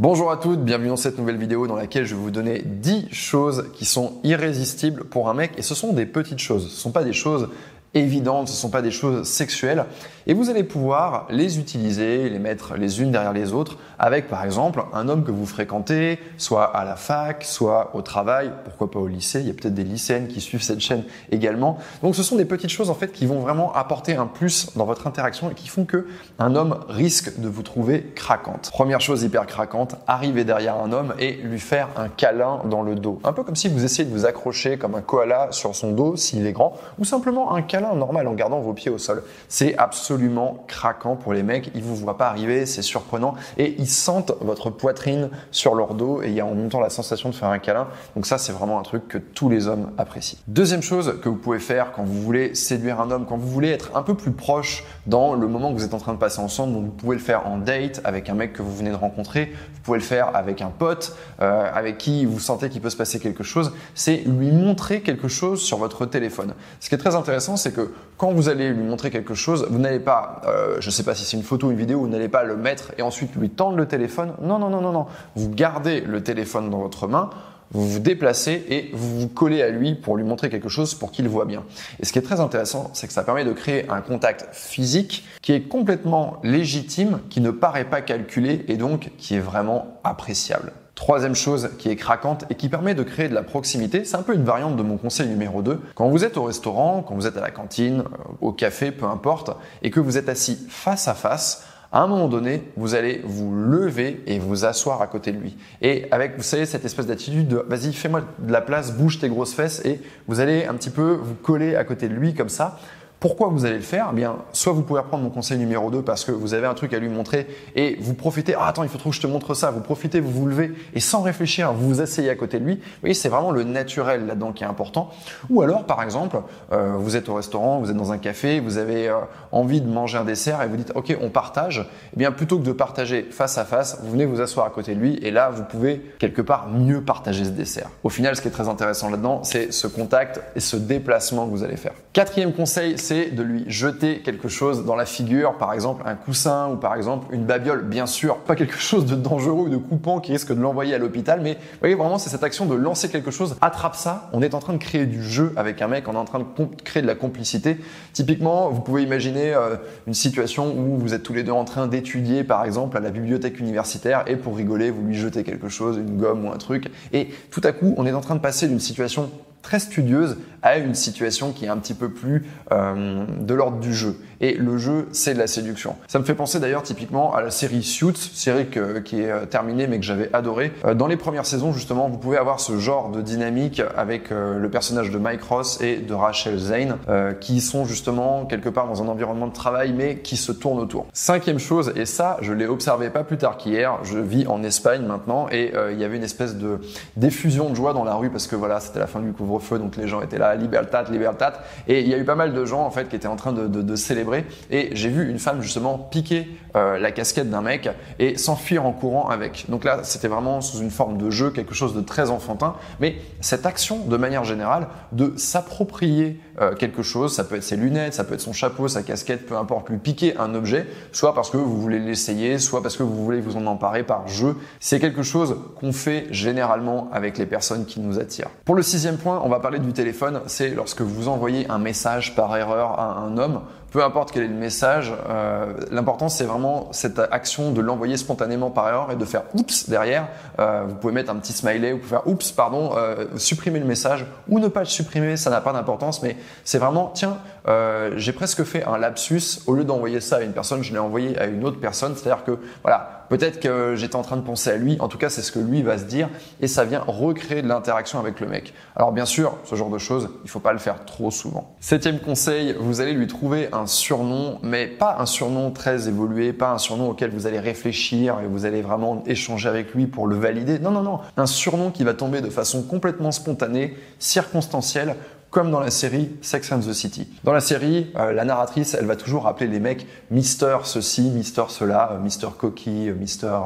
Bonjour à toutes, bienvenue dans cette nouvelle vidéo dans laquelle je vais vous donner 10 choses qui sont irrésistibles pour un mec et ce sont des petites choses, ce ne sont pas des choses évidentes, ce ne sont pas des choses sexuelles, et vous allez pouvoir les utiliser, les mettre les unes derrière les autres, avec par exemple un homme que vous fréquentez, soit à la fac, soit au travail, pourquoi pas au lycée, il y a peut-être des lycéennes qui suivent cette chaîne également. Donc ce sont des petites choses en fait qui vont vraiment apporter un plus dans votre interaction et qui font que un homme risque de vous trouver craquante. Première chose hyper craquante, arriver derrière un homme et lui faire un câlin dans le dos. Un peu comme si vous essayez de vous accrocher comme un koala sur son dos s'il est grand, ou simplement un câlin normal en gardant vos pieds au sol. C'est absolument craquant pour les mecs. Ils vous voient pas arriver, c'est surprenant et ils sentent votre poitrine sur leur dos et il y a en même temps la sensation de faire un câlin. Donc ça, c'est vraiment un truc que tous les hommes apprécient. Deuxième chose que vous pouvez faire quand vous voulez séduire un homme, quand vous voulez être un peu plus proche dans le moment que vous êtes en train de passer ensemble. Donc vous pouvez le faire en date avec un mec que vous venez de rencontrer. Vous pouvez le faire avec un pote euh, avec qui vous sentez qu'il peut se passer quelque chose. C'est lui montrer quelque chose sur votre téléphone. Ce qui est très intéressant, c'est que quand vous allez lui montrer quelque chose, vous n'allez pas, euh, je ne sais pas si c'est une photo ou une vidéo, vous n'allez pas le mettre et ensuite lui tendre le téléphone. Non, non, non, non, non. Vous gardez le téléphone dans votre main vous vous déplacez et vous vous collez à lui pour lui montrer quelque chose pour qu'il voit bien. Et ce qui est très intéressant, c'est que ça permet de créer un contact physique qui est complètement légitime, qui ne paraît pas calculé et donc qui est vraiment appréciable. Troisième chose qui est craquante et qui permet de créer de la proximité, c'est un peu une variante de mon conseil numéro 2. Quand vous êtes au restaurant, quand vous êtes à la cantine, euh, au café, peu importe, et que vous êtes assis face à face, à un moment donné, vous allez vous lever et vous asseoir à côté de lui. Et avec, vous savez, cette espèce d'attitude de vas-y, fais-moi de la place, bouge tes grosses fesses et vous allez un petit peu vous coller à côté de lui comme ça. Pourquoi vous allez le faire eh bien, soit vous pouvez reprendre mon conseil numéro 2 parce que vous avez un truc à lui montrer et vous profitez, ah attends, il faut trop que je te montre ça, vous profitez, vous vous levez et sans réfléchir, vous vous asseyez à côté de lui. Vous voyez, c'est vraiment le naturel là-dedans qui est important. Ou alors, par exemple, euh, vous êtes au restaurant, vous êtes dans un café, vous avez euh, envie de manger un dessert et vous dites, ok, on partage. Eh bien, plutôt que de partager face à face, vous venez vous asseoir à côté de lui et là, vous pouvez quelque part mieux partager ce dessert. Au final, ce qui est très intéressant là-dedans, c'est ce contact et ce déplacement que vous allez faire. Quatrième conseil, c'est de lui jeter quelque chose dans la figure, par exemple un coussin ou par exemple une babiole. Bien sûr, pas quelque chose de dangereux ou de coupant qui risque de l'envoyer à l'hôpital, mais vous voyez vraiment c'est cette action de lancer quelque chose, attrape ça, on est en train de créer du jeu avec un mec, on est en train de créer de la complicité. Typiquement, vous pouvez imaginer euh, une situation où vous êtes tous les deux en train d'étudier par exemple à la bibliothèque universitaire et pour rigoler, vous lui jetez quelque chose, une gomme ou un truc, et tout à coup on est en train de passer d'une situation très studieuse à une situation qui est un petit peu plus euh, de l'ordre du jeu. Et le jeu, c'est de la séduction. Ça me fait penser d'ailleurs typiquement à la série Suits, série qui est euh, terminée mais que j'avais adoré. Euh, dans les premières saisons, justement, vous pouvez avoir ce genre de dynamique avec le personnage de Mike Ross et de Rachel Zane, qui sont justement quelque part dans un environnement de travail mais qui se tournent autour. Cinquième chose, et ça, je l'ai observé pas plus tard qu'hier, je vis en Espagne maintenant et il y avait une espèce de diffusion de joie dans la rue parce que voilà, c'était la fin du couvre-feu, donc les gens étaient là, libertat, libertat, et il y a eu pas mal de gens en fait qui étaient en train de célébrer et j'ai vu une femme justement piquer euh, la casquette d'un mec et s'enfuir en courant avec. Donc là, c'était vraiment sous une forme de jeu, quelque chose de très enfantin. Mais cette action, de manière générale, de s'approprier euh, quelque chose, ça peut être ses lunettes, ça peut être son chapeau, sa casquette, peu importe, lui piquer un objet, soit parce que vous voulez l'essayer, soit parce que vous voulez vous en emparer par jeu. C'est quelque chose qu'on fait généralement avec les personnes qui nous attirent. Pour le sixième point, on va parler du téléphone. C'est lorsque vous envoyez un message par erreur à un homme peu importe quel est le message, euh, l'important c'est vraiment cette action de l'envoyer spontanément par erreur et de faire oups derrière. Euh, vous pouvez mettre un petit smiley, vous pouvez faire oups, pardon, euh, supprimer le message ou ne pas le supprimer, ça n'a pas d'importance, mais c'est vraiment tiens, euh, j'ai presque fait un lapsus. Au lieu d'envoyer ça à une personne, je l'ai envoyé à une autre personne. C'est-à-dire que voilà, peut-être que j'étais en train de penser à lui. En tout cas, c'est ce que lui va se dire et ça vient recréer de l'interaction avec le mec. Alors bien sûr, ce genre de choses, il faut pas le faire trop souvent. Septième conseil, vous allez lui trouver un surnom, mais pas un surnom très évolué, pas un surnom auquel vous allez réfléchir et vous allez vraiment échanger avec lui pour le valider. Non, non, non, un surnom qui va tomber de façon complètement spontanée, circonstancielle comme dans la série Sex and the City. Dans la série, euh, la narratrice, elle va toujours appeler les mecs Mister ceci, Mister cela, euh, Mister Cocky, euh, Mister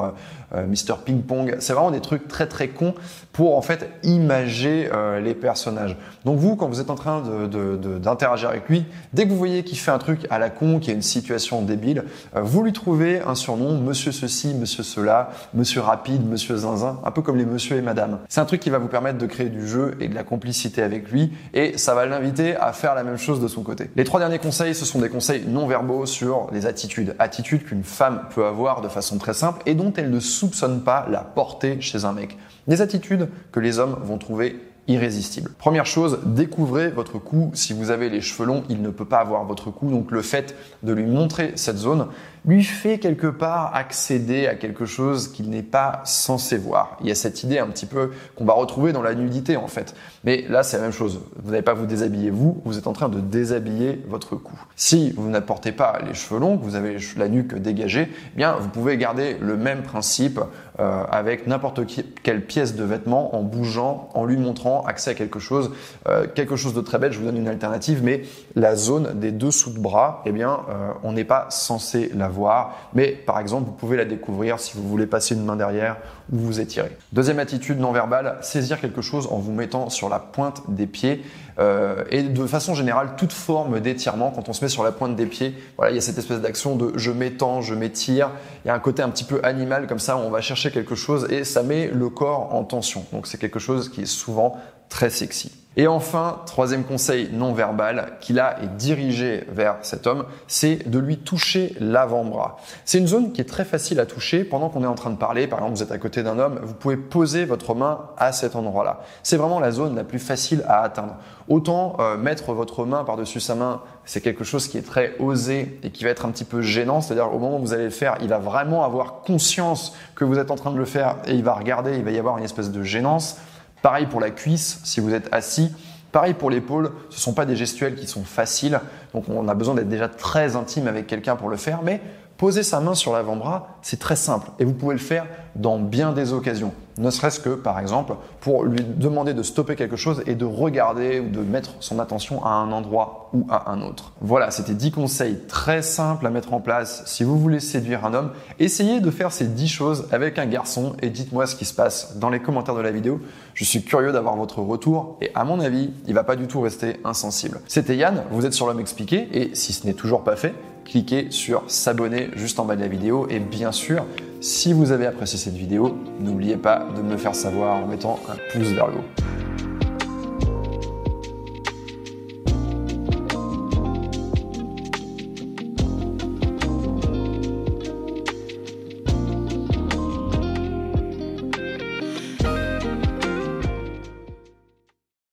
euh, Mr Ping Pong. C'est vraiment des trucs très très cons pour en fait imager euh, les personnages. Donc vous, quand vous êtes en train d'interagir de, avec lui, dès que vous voyez qu'il fait un truc à la con, qu'il y a une situation débile, euh, vous lui trouvez un surnom, Monsieur ceci, Monsieur cela, Monsieur rapide, Monsieur zinzin, un peu comme les Monsieur et Madame. C'est un truc qui va vous permettre de créer du jeu et de la complicité avec lui, et ça va l'inviter à faire la même chose de son côté. Les trois derniers conseils, ce sont des conseils non verbaux sur les attitudes, attitudes qu'une femme peut avoir de façon très simple et dont elle ne soupçonne pas la portée chez un mec. Des attitudes que les hommes vont trouver irrésistibles. Première chose, découvrez votre cou. Si vous avez les cheveux longs, il ne peut pas avoir votre cou. Donc le fait de lui montrer cette zone lui fait quelque part accéder à quelque chose qu'il n'est pas censé voir. Il y a cette idée un petit peu qu'on va retrouver dans la nudité en fait. Mais là, c'est la même chose. Vous n'allez pas vous déshabiller vous, vous êtes en train de déshabiller votre cou. Si vous n'apportez pas les cheveux longs, que vous avez la nuque dégagée, eh bien vous pouvez garder le même principe euh, avec n'importe quelle pièce de vêtement en bougeant, en lui montrant accès à quelque chose, euh, quelque chose de très bête. Je vous donne une alternative, mais la zone des dessous de bras, eh bien, euh, on n'est pas censé la voir. Mais par exemple, vous pouvez la découvrir si vous voulez passer une main derrière ou vous étirer. Deuxième attitude non verbale, saisir quelque chose en vous mettant sur la pointe des pieds. Euh, et de façon générale, toute forme d'étirement, quand on se met sur la pointe des pieds, voilà, il y a cette espèce d'action de je m'étends, je m'étire. Il y a un côté un petit peu animal comme ça, où on va chercher quelque chose et ça met le corps en tension. Donc c'est quelque chose qui est souvent très sexy. Et enfin, troisième conseil non verbal qui là est dirigé vers cet homme, c'est de lui toucher l'avant-bras. C'est une zone qui est très facile à toucher pendant qu'on est en train de parler. Par exemple, vous êtes à côté d'un homme, vous pouvez poser votre main à cet endroit-là. C'est vraiment la zone la plus facile à atteindre. Autant euh, mettre votre main par-dessus sa main, c'est quelque chose qui est très osé et qui va être un petit peu gênant. C'est-à-dire au moment où vous allez le faire, il va vraiment avoir conscience que vous êtes en train de le faire et il va regarder, il va y avoir une espèce de gênance. Pareil pour la cuisse, si vous êtes assis. Pareil pour l'épaule, ce ne sont pas des gestuels qui sont faciles, donc on a besoin d'être déjà très intime avec quelqu'un pour le faire, mais poser sa main sur l'avant-bras, c'est très simple et vous pouvez le faire dans bien des occasions. Ne serait-ce que, par exemple, pour lui demander de stopper quelque chose et de regarder ou de mettre son attention à un endroit ou à un autre. Voilà, c'était 10 conseils très simples à mettre en place si vous voulez séduire un homme. Essayez de faire ces 10 choses avec un garçon et dites-moi ce qui se passe dans les commentaires de la vidéo. Je suis curieux d'avoir votre retour et à mon avis, il va pas du tout rester insensible. C'était Yann, vous êtes sur l'homme expliqué et si ce n'est toujours pas fait, cliquez sur s'abonner juste en bas de la vidéo et bien sûr, si vous avez apprécié cette vidéo, n'oubliez pas de me faire savoir en mettant un pouce vers le haut.